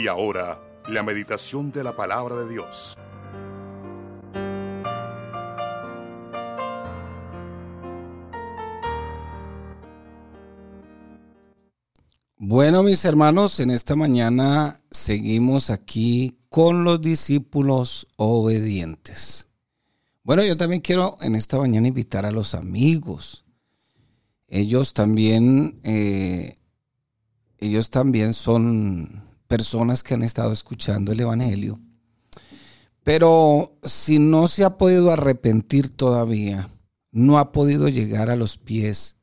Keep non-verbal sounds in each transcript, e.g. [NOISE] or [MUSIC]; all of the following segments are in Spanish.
Y ahora, la meditación de la palabra de Dios. Bueno, mis hermanos, en esta mañana seguimos aquí con los discípulos obedientes. Bueno, yo también quiero en esta mañana invitar a los amigos. Ellos también, eh, ellos también son personas que han estado escuchando el Evangelio. Pero si no se ha podido arrepentir todavía, no ha podido llegar a los pies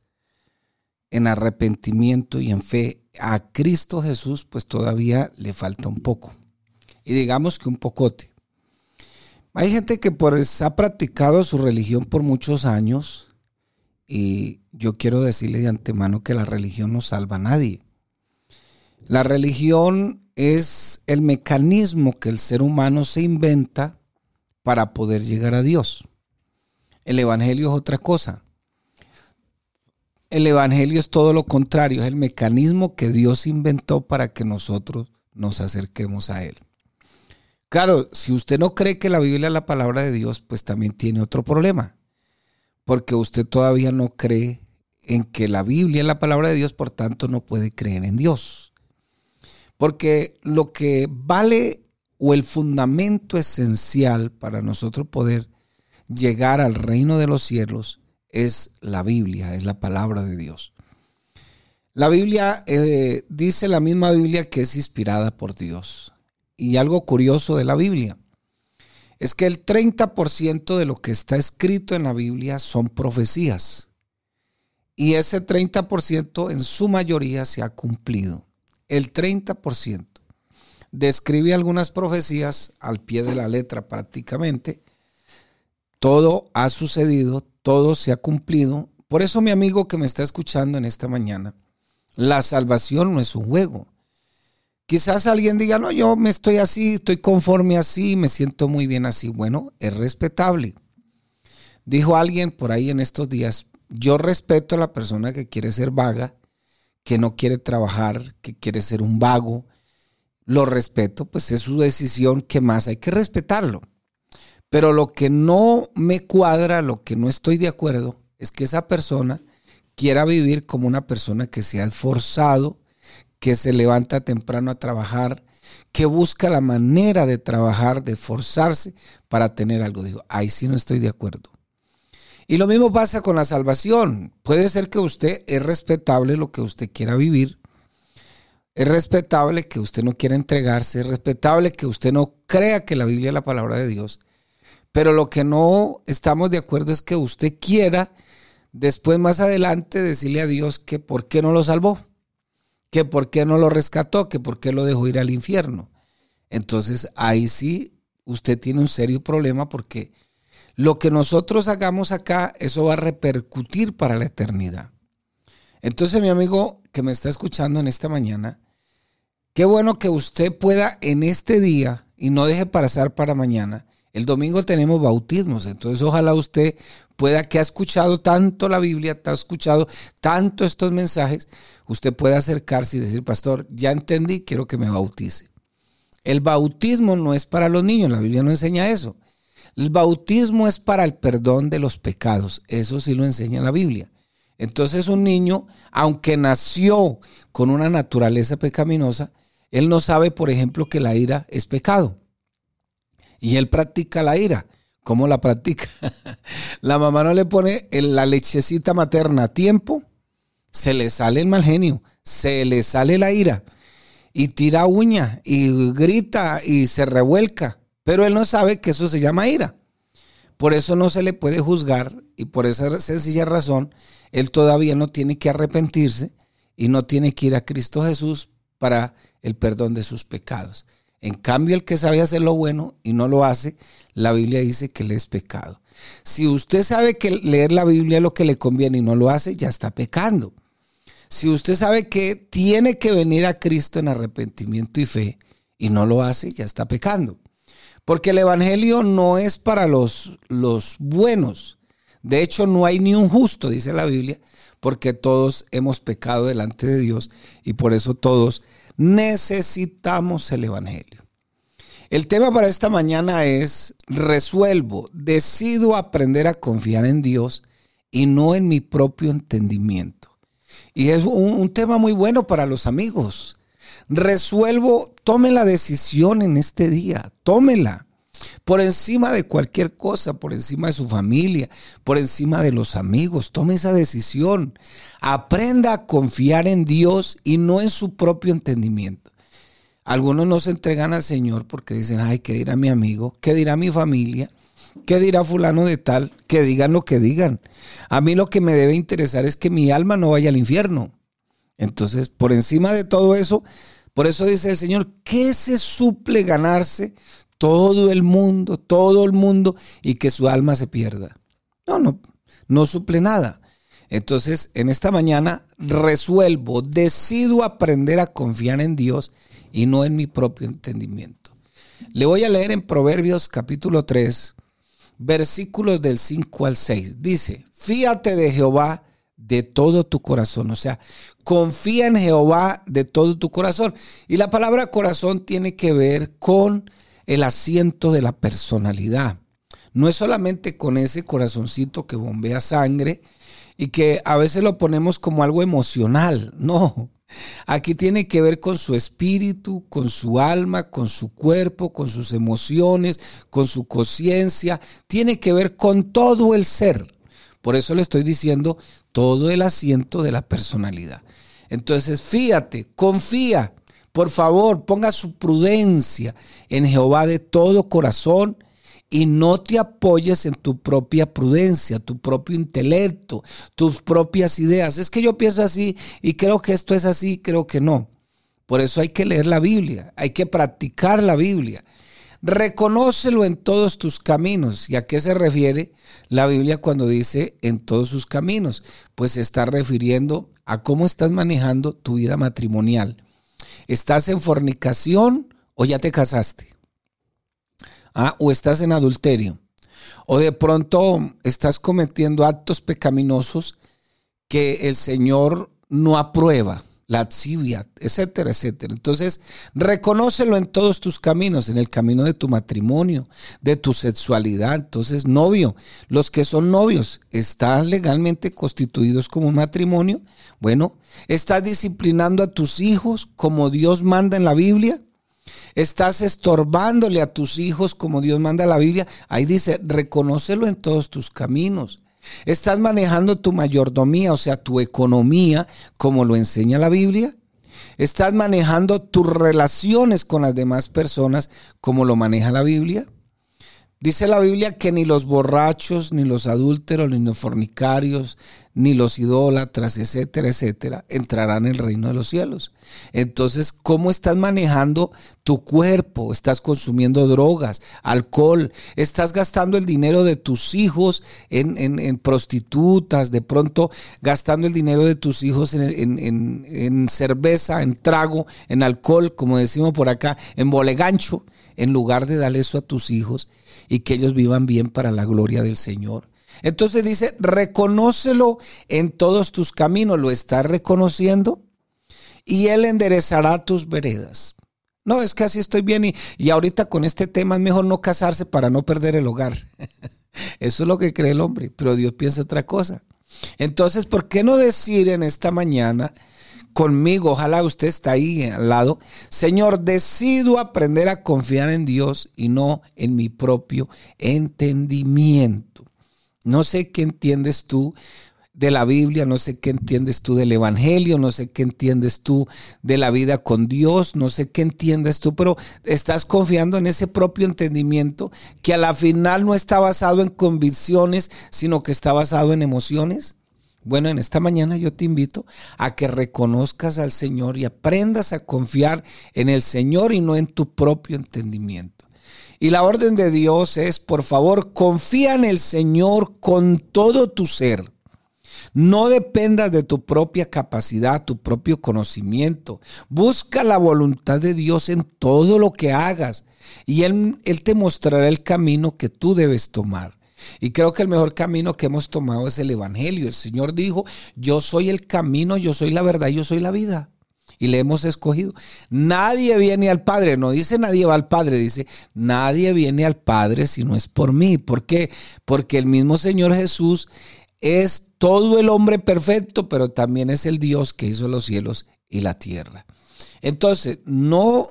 en arrepentimiento y en fe a Cristo Jesús, pues todavía le falta un poco. Y digamos que un pocote. Hay gente que ha practicado su religión por muchos años y yo quiero decirle de antemano que la religión no salva a nadie. La religión es el mecanismo que el ser humano se inventa para poder llegar a Dios. El Evangelio es otra cosa. El Evangelio es todo lo contrario, es el mecanismo que Dios inventó para que nosotros nos acerquemos a Él. Claro, si usted no cree que la Biblia es la palabra de Dios, pues también tiene otro problema, porque usted todavía no cree en que la Biblia es la palabra de Dios, por tanto no puede creer en Dios. Porque lo que vale o el fundamento esencial para nosotros poder llegar al reino de los cielos es la Biblia, es la palabra de Dios. La Biblia, eh, dice la misma Biblia que es inspirada por Dios. Y algo curioso de la Biblia es que el 30% de lo que está escrito en la Biblia son profecías. Y ese 30% en su mayoría se ha cumplido el 30%. Describe algunas profecías al pie de la letra prácticamente. Todo ha sucedido, todo se ha cumplido. Por eso mi amigo que me está escuchando en esta mañana, la salvación no es un juego. Quizás alguien diga, no, yo me estoy así, estoy conforme así, me siento muy bien así. Bueno, es respetable. Dijo alguien por ahí en estos días, yo respeto a la persona que quiere ser vaga que no quiere trabajar, que quiere ser un vago, lo respeto, pues es su decisión, que más hay que respetarlo. Pero lo que no me cuadra, lo que no estoy de acuerdo, es que esa persona quiera vivir como una persona que se ha esforzado, que se levanta temprano a trabajar, que busca la manera de trabajar, de esforzarse para tener algo. Digo, ahí sí no estoy de acuerdo. Y lo mismo pasa con la salvación. Puede ser que usted es respetable lo que usted quiera vivir. Es respetable que usted no quiera entregarse. Es respetable que usted no crea que la Biblia es la palabra de Dios. Pero lo que no estamos de acuerdo es que usted quiera después más adelante decirle a Dios que por qué no lo salvó, que por qué no lo rescató, que por qué lo dejó ir al infierno. Entonces ahí sí usted tiene un serio problema porque lo que nosotros hagamos acá, eso va a repercutir para la eternidad. Entonces, mi amigo que me está escuchando en esta mañana, qué bueno que usted pueda en este día y no deje pasar para mañana. El domingo tenemos bautismos, entonces ojalá usted pueda, que ha escuchado tanto la Biblia, ha escuchado tanto estos mensajes, usted pueda acercarse y decir, pastor, ya entendí, quiero que me bautice. El bautismo no es para los niños, la Biblia no enseña eso. El bautismo es para el perdón de los pecados, eso sí lo enseña la Biblia. Entonces un niño, aunque nació con una naturaleza pecaminosa, él no sabe, por ejemplo, que la ira es pecado. Y él practica la ira. ¿Cómo la practica? [LAUGHS] la mamá no le pone la lechecita materna a tiempo, se le sale el mal genio, se le sale la ira y tira uña y grita y se revuelca. Pero él no sabe que eso se llama ira. Por eso no se le puede juzgar y por esa sencilla razón, él todavía no tiene que arrepentirse y no tiene que ir a Cristo Jesús para el perdón de sus pecados. En cambio, el que sabe hacer lo bueno y no lo hace, la Biblia dice que le es pecado. Si usted sabe que leer la Biblia es lo que le conviene y no lo hace, ya está pecando. Si usted sabe que tiene que venir a Cristo en arrepentimiento y fe y no lo hace, ya está pecando. Porque el Evangelio no es para los, los buenos. De hecho, no hay ni un justo, dice la Biblia, porque todos hemos pecado delante de Dios y por eso todos necesitamos el Evangelio. El tema para esta mañana es, resuelvo, decido aprender a confiar en Dios y no en mi propio entendimiento. Y es un, tema muy bueno para los amigos. Resuelvo, tome la decisión en este día, tómela. Por encima de cualquier cosa, por encima de su familia, por encima de los amigos, tome esa decisión. Aprenda a confiar en Dios y no en su propio entendimiento. Algunos no se entregan al Señor porque dicen, ay, ¿qué dirá mi amigo? ¿Qué dirá mi familia? ¿Qué dirá fulano de tal? Que digan lo que digan. A mí lo que me debe interesar es que mi alma no vaya al infierno. Entonces, por encima de todo eso, por eso dice el Señor, ¿qué se suple ganarse todo el mundo, todo el mundo y que su alma se pierda? No, no, no suple nada. Entonces, en esta mañana resuelvo, decido aprender a confiar en Dios y no en mi propio entendimiento. Le voy a leer en Proverbios capítulo 3, versículos del 5 al 6. Dice, fíate de Jehová de todo tu corazón. O sea, confía en Jehová de todo tu corazón. Y la palabra corazón tiene que ver con el asiento de la personalidad. No es solamente con ese corazoncito que bombea sangre y que a veces lo ponemos como algo emocional. [LAUGHS] No, Aquí tiene que ver con su espíritu, con su alma, con su cuerpo, con sus emociones, con su conciencia. Tiene que ver con todo el ser. Por eso le estoy diciendo todo el asiento de la personalidad. Entonces, fíjate, confía. Por favor, ponga su prudencia en Jehová de todo corazón y no te apoyes en tu propia prudencia, tu propio intelecto, tus propias ideas. Es que yo pienso así y creo que esto es así, creo que no. Por eso hay que leer la Biblia, hay que practicar la Biblia. Reconócelo en todos tus caminos. ¿Y a qué se refiere la Biblia cuando dice en todos sus caminos? Pues se está refiriendo a cómo estás manejando tu vida matrimonial. ¿Estás en fornicación o ya te casaste? Ah, o estás en adulterio. O de pronto estás cometiendo actos pecaminosos que el Señor no aprueba, la atsivia, etcétera, etcétera. Entonces, reconócelo en todos tus caminos, en el camino de tu matrimonio, de tu sexualidad. Entonces, novio, los que son novios, ¿están legalmente constituidos como matrimonio? Bueno, ¿estás disciplinando a tus hijos como Dios manda en la Biblia? Estás estorbándole a tus hijos como Dios manda la Biblia. Ahí dice, reconócelo en todos tus caminos. Estás manejando tu mayordomía, o sea, tu economía, como lo enseña la Biblia. Estás manejando tus relaciones con las demás personas, como lo maneja la Biblia. Dice la Biblia que ni los borrachos, ni los adúlteros, ni los fornicarios, ni los idólatras, etcétera, etcétera, entrarán en el reino de los cielos. Entonces, ¿cómo estás manejando tu cuerpo? ¿Estás consumiendo drogas, alcohol? ¿Estás gastando el dinero de tus hijos en, prostitutas? ¿De pronto gastando el dinero de tus hijos en, en cerveza, en trago, en alcohol, como decimos por acá, en bolegancho, en lugar de darle eso a tus hijos? Y que ellos vivan bien para la gloria del Señor. Entonces dice, reconócelo en todos tus caminos, lo estás reconociendo y Él enderezará tus veredas. No, es que así estoy bien y, y ahorita con este tema es mejor no casarse para no perder el hogar. [LAUGHS] Eso es lo que cree el hombre, pero Dios piensa otra cosa. Entonces, ¿por qué no decir en esta mañana, conmigo, ojalá usted está ahí al lado. Señor, decido aprender a confiar en Dios y no en mi propio entendimiento. No sé qué entiendes tú de la Biblia, no sé qué entiendes tú del Evangelio, no sé qué entiendes tú de la vida con Dios, no sé qué entiendes tú, pero estás confiando en ese propio entendimiento que a la final no está basado en convicciones, sino que está basado en emociones. Bueno, en esta mañana yo te invito a que reconozcas al Señor y aprendas a confiar en el Señor y no en tu propio entendimiento. Y la orden de Dios es, por favor, confía en el Señor con todo tu ser. No dependas de tu propia capacidad, tu propio conocimiento. Busca la voluntad de Dios en todo lo que hagas y Él, Él te mostrará el camino que tú debes tomar. Y creo que el mejor camino que hemos tomado es el Evangelio. El Señor dijo, yo soy el camino, yo soy la verdad, yo soy la vida. y le hemos escogido. Nadie viene al Padre, no dice nadie va al Padre, dice nadie viene al Padre si no es por mí. ¿Por qué? Porque el mismo Señor Jesús es todo el hombre perfecto, pero también es el Dios que hizo los cielos y la tierra. Entonces, no,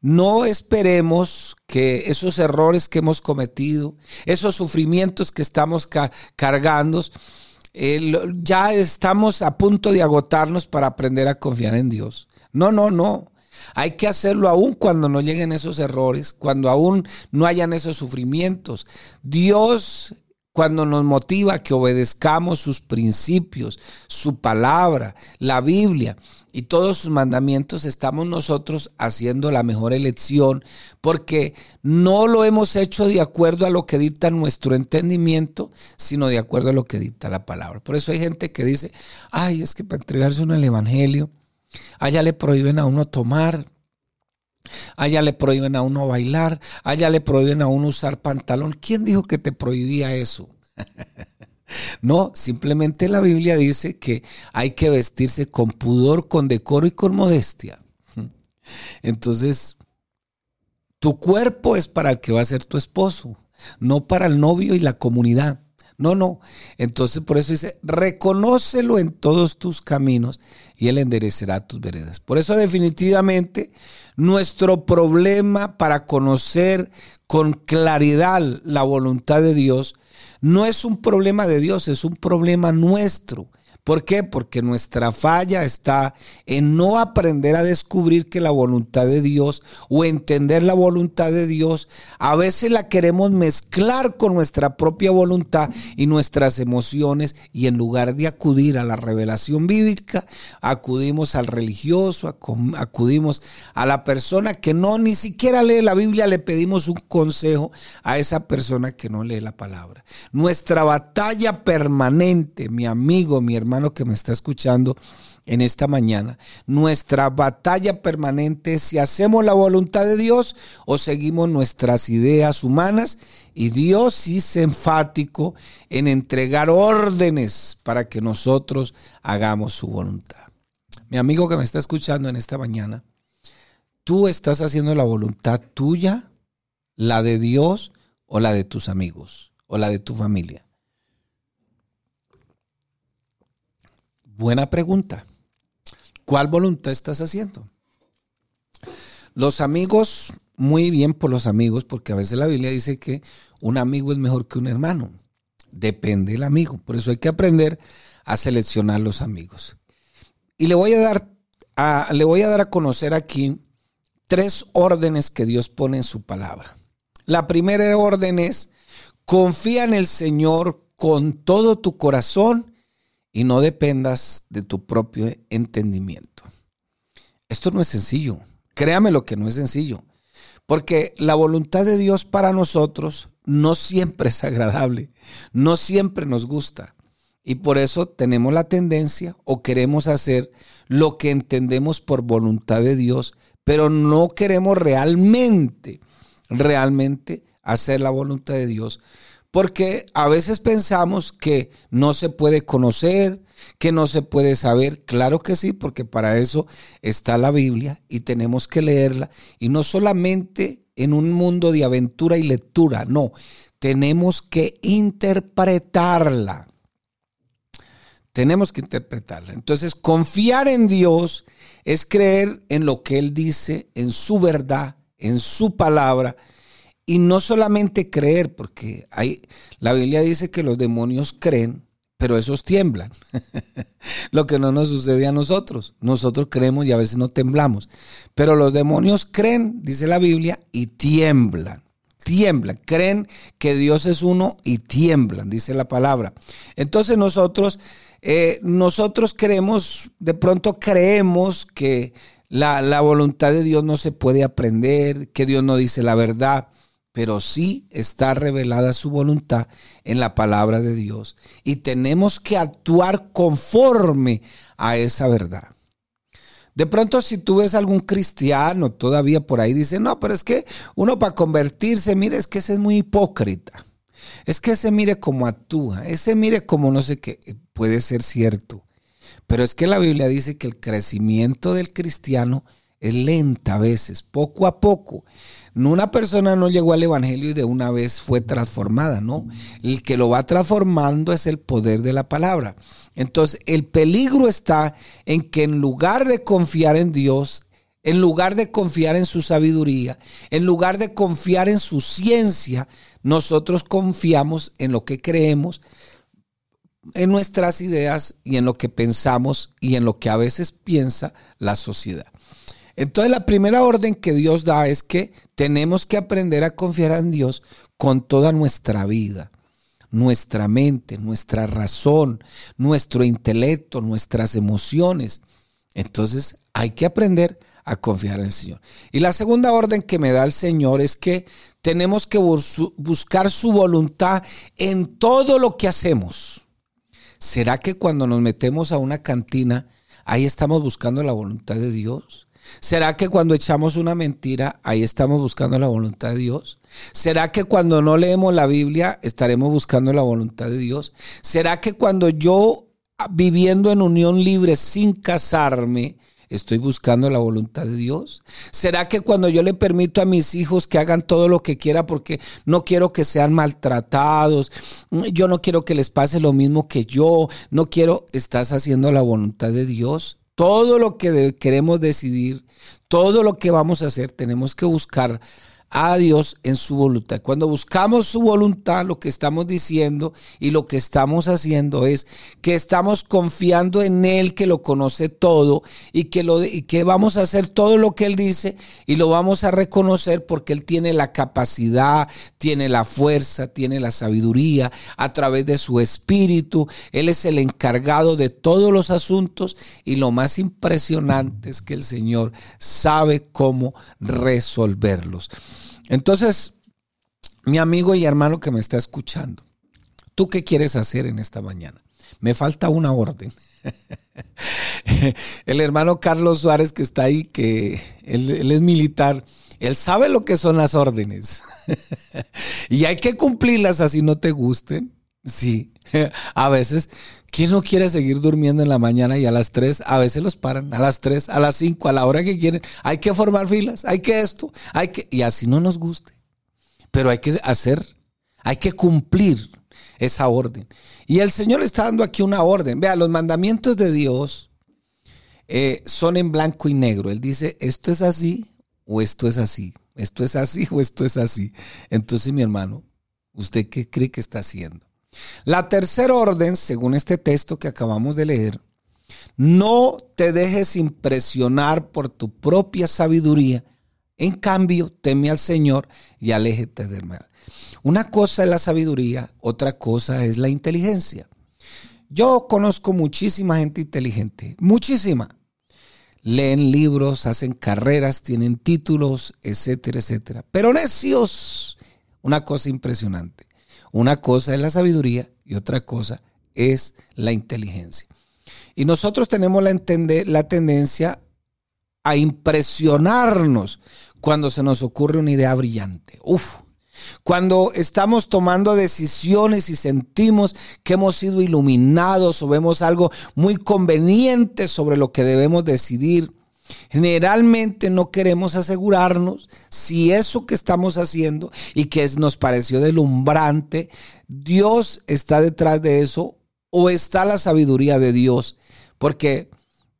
no esperemos que esos errores que hemos cometido, esos sufrimientos que estamos cargando, ya estamos a punto de agotarnos para aprender a confiar en Dios. No, no, no. Hay que hacerlo aún cuando no lleguen esos errores, cuando aún no hayan esos sufrimientos. Dios cuando nos motiva que obedezcamos sus principios, su palabra, la Biblia y todos sus mandamientos, estamos nosotros haciendo la mejor elección porque no lo hemos hecho de acuerdo a lo que dicta nuestro entendimiento, sino de acuerdo a lo que dicta la palabra. Por eso hay gente que dice, ay, es que para entregarse uno el Evangelio, allá le prohíben a uno tomar, Allá le prohíben a uno bailar, allá le prohíben a uno usar pantalón. ¿Quién dijo que te prohibía eso? [LAUGHS] no, simplemente la Biblia dice que hay que vestirse con pudor, con decoro y con modestia. [LAUGHS] Entonces, tu cuerpo es para el que va a ser tu esposo, no para el novio y la comunidad. No, no. Entonces por eso dice, reconócelo en todos tus caminos y Él enderecerá tus veredas. Por eso definitivamente nuestro problema para conocer con claridad la voluntad de Dios no es un problema de Dios, es un problema nuestro. ¿Por qué? Porque nuestra falla está en no aprender a descubrir que la voluntad de Dios o entender la voluntad de Dios, a veces la queremos mezclar con nuestra propia voluntad y nuestras emociones y en lugar de acudir a la revelación bíblica, acudimos al religioso, acudimos a la persona que no ni siquiera lee la Biblia, le pedimos un consejo a esa persona que no lee la palabra. Nuestra batalla permanente, mi amigo, mi hermano, que me está escuchando en esta mañana. Nuestra batalla permanente es si hacemos la voluntad de Dios o seguimos nuestras ideas humanas. Y Dios es enfático en entregar órdenes para que nosotros hagamos su voluntad. Mi amigo que me está escuchando en esta mañana, tú estás haciendo la voluntad tuya, la de Dios o la de tus amigos o la de tu familia. Buena pregunta. ¿Cuál voluntad estás haciendo? Los amigos, muy bien por los amigos, porque a veces la Biblia dice que un amigo es mejor que un hermano. Depende del amigo. Por eso hay que aprender a seleccionar los amigos. Y le voy a dar a, le voy a, dar a conocer aquí tres órdenes que Dios pone en su palabra. La primera orden es, confía en el Señor con todo tu corazón y no dependas de tu propio entendimiento. Esto no es sencillo. Créame lo que no es sencillo. Porque la voluntad de Dios para nosotros no siempre es agradable, no siempre nos gusta. Y por eso tenemos la tendencia o queremos hacer lo que entendemos por voluntad de Dios, pero no queremos realmente, realmente hacer la voluntad de Dios porque a veces pensamos que no se puede conocer, que no se puede saber. Claro que sí, porque para eso está la Biblia y tenemos que leerla. Y no solamente en un mundo de aventura y lectura, no, tenemos que interpretarla. Tenemos que interpretarla. Entonces, confiar en Dios es creer en lo que Él dice, en su verdad, en su palabra y no solamente creer, porque hay, la Biblia dice que los demonios creen, pero esos tiemblan. [LAUGHS] Lo que no nos sucede a nosotros. Nosotros creemos y a veces no temblamos. Pero los demonios creen, dice la Biblia, y tiemblan. Tiemblan, creen que Dios es uno y tiemblan, dice la palabra. Entonces nosotros, eh, nosotros creemos, de pronto creemos que la, la voluntad de Dios no se puede aprender, que Dios no dice la verdad pero sí está revelada su voluntad en la palabra de Dios y tenemos que actuar conforme a esa verdad. De pronto si tú ves algún cristiano todavía por ahí, dice, no, pero es que uno para convertirse, mire, es que ese es muy hipócrita. Es que ese mire como actúa, ese mire como no sé qué, puede ser cierto. Pero es que la Biblia dice que el crecimiento del cristiano es lenta a veces, poco a poco. Una persona no llegó al Evangelio y de una vez fue transformada, ¿no? El que lo va transformando es el poder de la palabra. Entonces, el peligro está en que en lugar de confiar en Dios, en lugar de confiar en su sabiduría, en lugar de confiar en su ciencia, nosotros confiamos en lo que creemos, en nuestras ideas y en lo que pensamos y en lo que a veces piensa la sociedad. Entonces la primera orden que Dios da es que tenemos que aprender a confiar en Dios con toda nuestra vida, nuestra mente, nuestra razón, nuestro intelecto, nuestras emociones. Entonces hay que aprender a confiar en el Señor. Y la segunda orden que me da el Señor es que tenemos que buscar su voluntad en todo lo que hacemos. ¿Será que cuando nos metemos a una cantina, ahí estamos buscando la voluntad de Dios? ¿Será que cuando echamos una mentira, ahí estamos buscando la voluntad de Dios? ¿Será que cuando no leemos la Biblia, estaremos buscando la voluntad de Dios? ¿Será que cuando yo, viviendo en unión libre sin casarme, ¿Estoy buscando la voluntad de Dios? ¿Será que cuando yo le permito a mis hijos que hagan todo lo que quiera porque no quiero que sean maltratados, yo no quiero que les pase lo mismo que yo, no quiero, estás haciendo la voluntad de Dios? Todo lo que queremos decidir, todo lo que vamos a hacer, tenemos que buscar a Dios en su voluntad. Cuando buscamos su voluntad, lo que estamos diciendo y lo que estamos haciendo es que estamos confiando en Él, que lo conoce todo y que, lo, y que vamos a hacer todo lo que Él dice y lo vamos a reconocer porque Él tiene la capacidad, tiene la fuerza, tiene la sabiduría a través de su espíritu. Él es el encargado de todos los asuntos y lo más impresionante es que el Señor sabe cómo resolverlos. Entonces, mi amigo y hermano que me está escuchando, ¿tú qué quieres hacer en esta mañana? Me falta una orden. [LAUGHS] El hermano Carlos Suárez que está ahí, que él, es militar, él sabe lo que son las órdenes. [LAUGHS] y hay que cumplirlas así no te gusten. Sí, [LAUGHS] a veces, ¿quién no quiere seguir durmiendo en la mañana y a las 3? A veces los paran, a las 3, a las 5, a la hora que quieren. Hay que formar filas, hay que esto, hay que... Y así no nos guste. Pero hay que hacer, hay que cumplir esa orden. Y el Señor está dando aquí una orden. Vea, los mandamientos de Dios eh, son en blanco y negro. Él dice, esto es así o esto es así. Esto es así o esto es así. Entonces, mi hermano, ¿usted qué cree que está haciendo? La tercera orden, según este texto que acabamos de leer, no te dejes impresionar por tu propia sabiduría. En cambio, teme al Señor y aléjate del mal. Una cosa es la sabiduría, otra cosa es la inteligencia. Yo conozco muchísima gente inteligente, muchísima. Leen libros, hacen carreras, tienen títulos, etcétera, etcétera. Pero necios, una cosa impresionante. Una cosa es la sabiduría y otra cosa es la inteligencia. Y nosotros tenemos la, tendencia a impresionarnos cuando se nos ocurre una idea brillante. Uf, cuando estamos tomando decisiones y sentimos que hemos sido iluminados o vemos algo muy conveniente sobre lo que debemos decidir, Generalmente no queremos asegurarnos si eso que estamos haciendo y que nos pareció delumbrante, Dios está detrás de eso o está la sabiduría de Dios. Porque,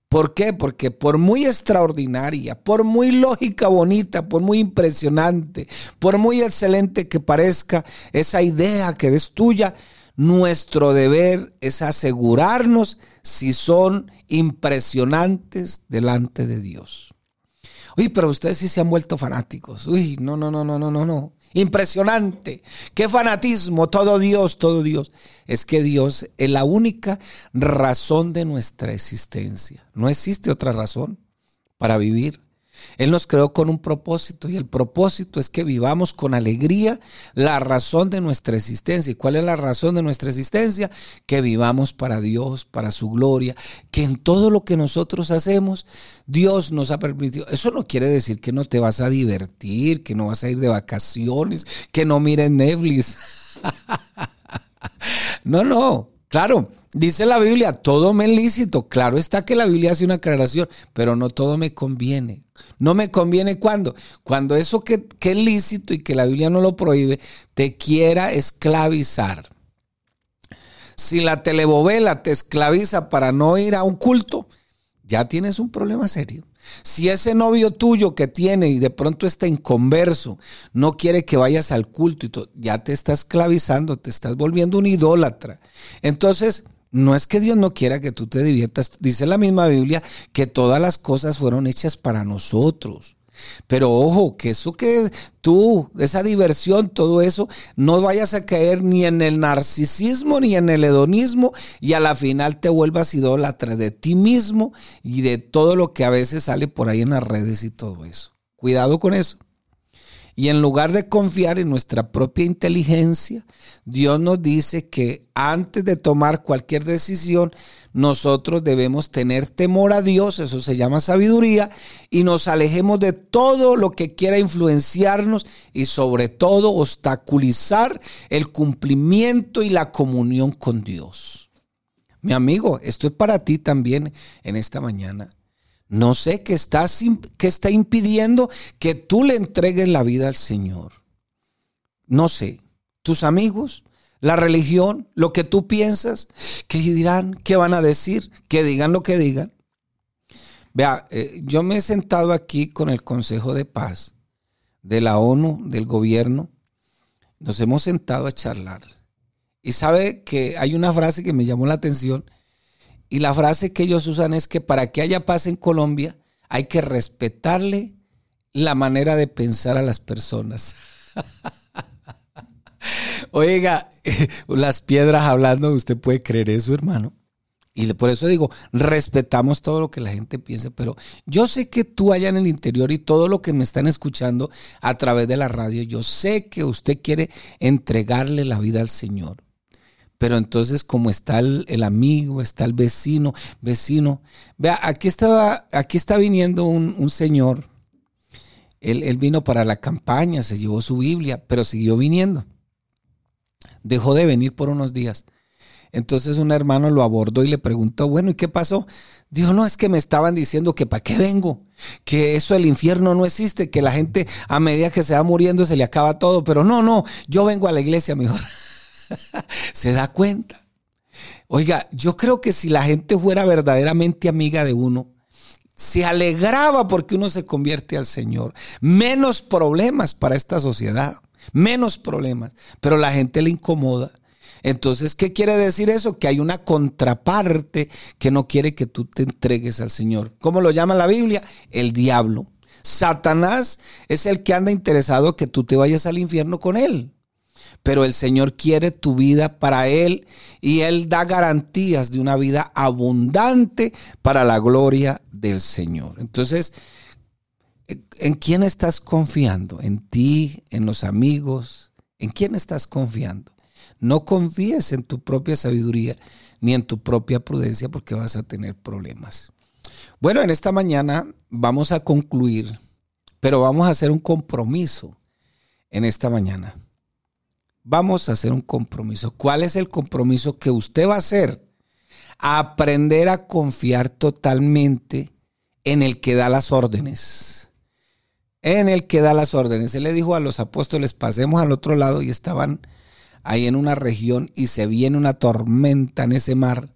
¿Por qué? Porque por muy extraordinaria, por muy lógica bonita, por muy impresionante, por muy excelente que parezca esa idea que es tuya, nuestro deber es asegurarnos si son impresionantes delante de Dios. Uy, pero ustedes sí se han vuelto fanáticos. Uy, no, no, no, no, no, no, no. Impresionante. Qué fanatismo. Todo Dios, todo Dios. Es que Dios es la única razón de nuestra existencia. No existe otra razón para vivir. Él nos creó con un propósito y el propósito es que vivamos con alegría la razón de nuestra existencia. ¿Y cuál es la razón de nuestra existencia? Que vivamos para Dios, para su gloria, que en todo lo que nosotros hacemos, Dios nos ha permitido. Eso no quiere decir que no te vas a divertir, que no vas a ir de vacaciones, que no mires Netflix. [LAUGHS] no, no, claro. Dice la Biblia, todo me es lícito. Claro está que la Biblia hace una aclaración, pero no todo me conviene. No me conviene cuando, cuando eso que, que es lícito y que la Biblia no lo prohíbe, te quiera esclavizar. Si la telebovela te esclaviza para no ir a un culto, ya tienes un problema serio. Si ese novio tuyo que tiene y de pronto está inconverso, no quiere que vayas al culto y ya te está esclavizando, te estás volviendo un idólatra. Entonces, no es que Dios no quiera que tú te diviertas. Dice la misma Biblia que todas las cosas fueron hechas para nosotros. Pero ojo, que eso que tú, esa diversión, todo eso, no vayas a caer ni en el narcisismo ni en el hedonismo y a la final te vuelvas idólatra de ti mismo y de todo lo que a veces sale por ahí en las redes y todo eso. Cuidado con eso. Y en lugar de confiar en nuestra propia inteligencia, Dios nos dice que antes de tomar cualquier decisión, nosotros debemos tener temor a Dios, eso se llama sabiduría, y nos alejemos de todo lo que quiera influenciarnos y sobre todo obstaculizar el cumplimiento y la comunión con Dios. Mi amigo, esto es para ti también en esta mañana. No sé qué está, qué está impidiendo que tú le entregues la vida al Señor. No sé. Tus amigos, la religión, lo que tú piensas, ¿qué dirán? ¿Qué van a decir? Que digan lo que digan. Vea, eh, yo me he sentado aquí con el Consejo de Paz de la ONU, del gobierno. Nos hemos sentado a charlar. Y sabe que hay una frase que me llamó la atención y la frase que ellos usan es que para que haya paz en Colombia hay que respetarle la manera de pensar a las personas. [LAUGHS] Oiga, [LAUGHS] las piedras hablando, usted puede creer eso, hermano. Y por eso digo, respetamos todo lo que la gente piensa, pero yo sé que tú allá en el interior y todo lo que me están escuchando a través de la radio, yo sé que usted quiere entregarle la vida al Señor. Pero entonces, como está el, amigo, está el vecino, vecino. Vea, aquí estaba, aquí está viniendo un, señor. Él, él, vino para la campaña, se llevó su Biblia, pero siguió viniendo. Dejó de venir por unos días. Entonces un hermano lo abordó y le preguntó, bueno, ¿y qué pasó? Dijo, no, es que me estaban diciendo que para qué vengo, que eso el infierno no existe, que la gente a medida que se va muriendo se le acaba todo, pero no, no, yo vengo a la iglesia mejor. [LAUGHS] [LAUGHS] se da cuenta. Oiga, yo creo que si la gente fuera verdaderamente amiga de uno, se alegraba porque uno se convierte al Señor. Menos problemas para esta sociedad, menos problemas. Pero la gente le incomoda. Entonces, ¿qué quiere decir eso? Que hay una contraparte que no quiere que tú te entregues al Señor. ¿Cómo lo llama la Biblia? El diablo. Satanás es el que anda interesado que tú te vayas al infierno con él pero el Señor quiere tu vida para Él y Él da garantías de una vida abundante para la gloria del Señor. Entonces, ¿en quién estás confiando? ¿En ti? ¿En los amigos? ¿En quién estás confiando? No confíes en tu propia sabiduría ni en tu propia prudencia porque vas a tener problemas. Bueno, en esta mañana vamos a concluir, pero vamos a hacer un compromiso en esta mañana vamos a hacer un compromiso. ¿Cuál es el compromiso que usted va a hacer? aprender a confiar totalmente en el que da las órdenes. En el que da las órdenes. Él le dijo a los apóstoles, pasemos al otro lado y estaban ahí en una región y se viene una tormenta en ese mar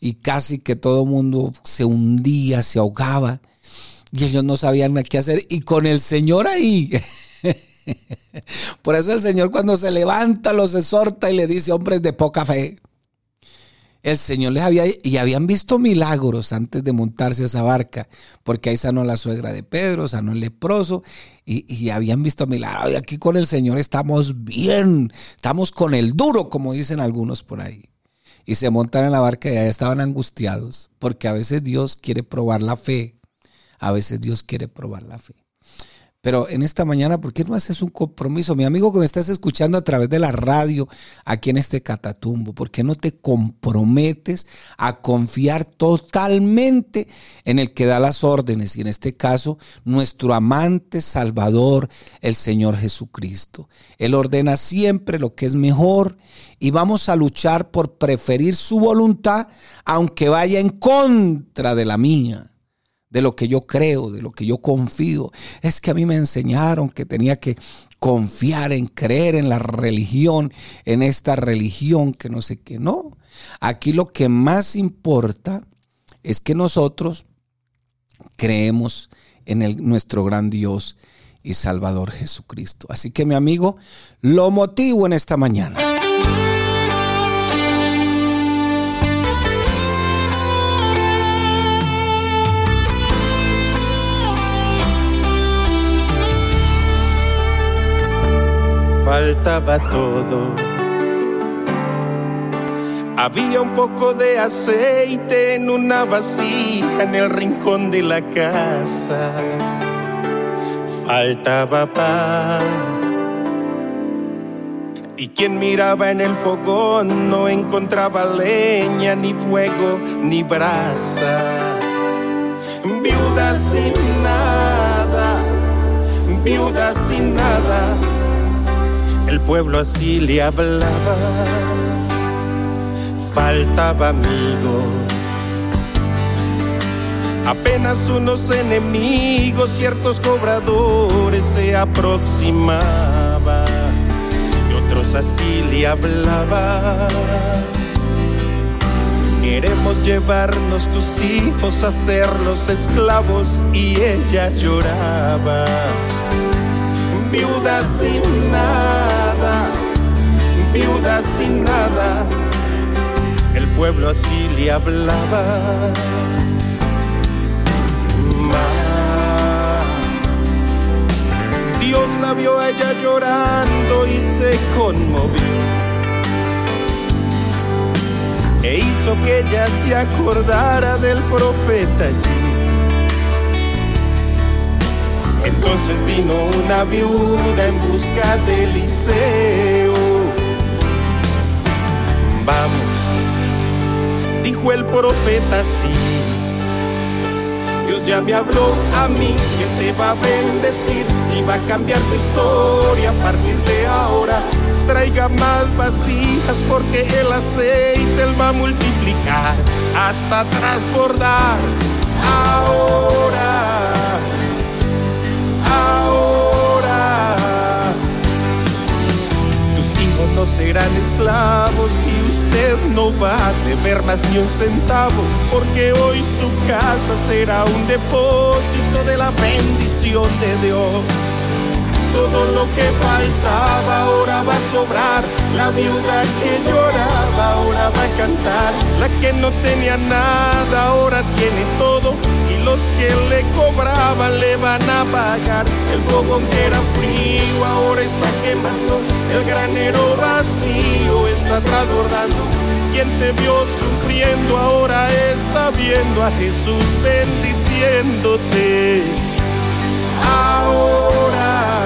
y casi que todo el mundo se hundía, se ahogaba y ellos no sabían qué hacer y con el Señor ahí [LAUGHS] [LAUGHS] Por eso el Señor cuando se levanta los exhorta y le dice, hombres de poca fe. El Señor les había, y habían visto milagros antes de montarse a esa barca, porque ahí sanó la suegra de Pedro, sanó el leproso, y, y habían visto milagros. Y aquí con el Señor estamos bien, estamos con el duro, como dicen algunos por ahí. Y se montan en la barca y allá estaban angustiados, porque a veces Dios quiere probar la fe, a veces Dios quiere probar la fe. Pero en esta mañana, ¿por qué no haces un compromiso? Mi amigo que me estás escuchando a través de la radio aquí en este catatumbo, ¿por qué no te comprometes a confiar totalmente en el que da las órdenes? Y en este caso, nuestro amante Salvador, el Señor Jesucristo. Él ordena siempre lo que es mejor y vamos a luchar por preferir su voluntad, aunque vaya en contra de la mía de lo que yo creo, de lo que yo confío. Es que a mí me enseñaron que tenía que confiar en creer en la religión, en esta religión que no sé qué. No, aquí lo que más importa es que nosotros creemos en nuestro gran Dios y Salvador Jesucristo. Así que mi amigo, lo motivo en esta mañana. Faltaba todo. Había un poco de aceite en una vasija en el rincón de la casa. Faltaba pan. Y quien miraba en el fogón no encontraba leña, ni fuego, ni brasas. Viuda sin nada, viuda sin nada el pueblo así le hablaba, faltaba amigos, apenas unos enemigos, ciertos cobradores se aproximaban y otros así le hablaban. Queremos llevarnos tus hijos a ser los esclavos y ella lloraba. Viuda sin nada, viuda sin nada. El pueblo así le hablaba. Más. Dios la vio a ella llorando y se conmovió. E hizo que ella se acordara del profeta allí entonces vino una viuda en busca de Eliseo. Vamos, dijo el profeta, sí. Dios ya me habló a mí que te va a bendecir y va a cambiar tu historia a partir de ahora. Traiga más vasijas porque el aceite él va a multiplicar hasta transbordar. Ahora no serán esclavos y usted no va a deber más ni un centavo, porque hoy su casa será un depósito de la bendición de Dios. Todo lo que faltaba ahora va a sobrar, la viuda que lloraba ahora va a cantar, la que no tenía nada ahora tiene todo los que le cobraban le van a pagar. El fogón que era frío ahora está quemando. El granero vacío está transbordando. Quien te vio sufriendo ahora está viendo a Jesús bendiciéndote. Ahora.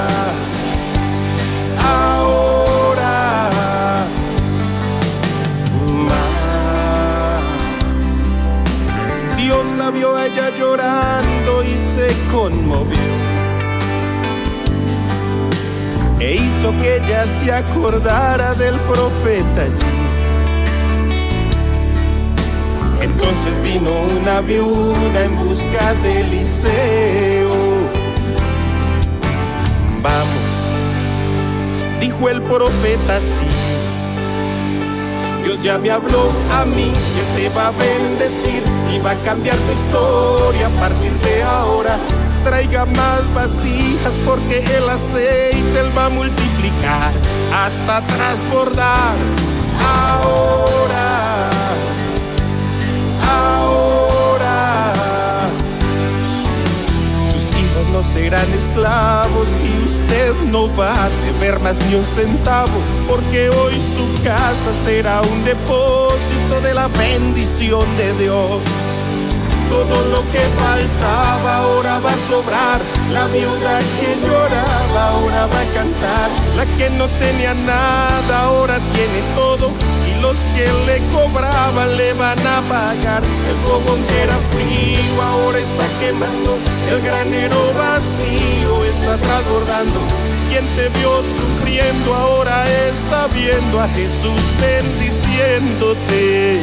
Vio ella llorando y se conmovió. E hizo que ella se acordara del profeta. Entonces vino una viuda en busca de Eliseo. Vamos, dijo el profeta, sí Dios ya me habló a mí que te va a bendecir y va a cambiar tu historia a partir de ahora. Traiga más vasijas porque el aceite él va a multiplicar hasta transbordar. Ahora, ahora, serán esclavos y usted no va a deber más ni un centavo, porque hoy su casa será un depósito de la bendición de Dios. Todo lo que faltaba ahora va a sobrar. La viuda que lloraba ahora va a cantar. La que no tenía nada ahora tiene todo. Los que le cobraban le van a pagar. El fogón que era frío ahora está quemando. El granero vacío está transbordando. Quien te vio sufriendo ahora está viendo a Jesús bendiciéndote.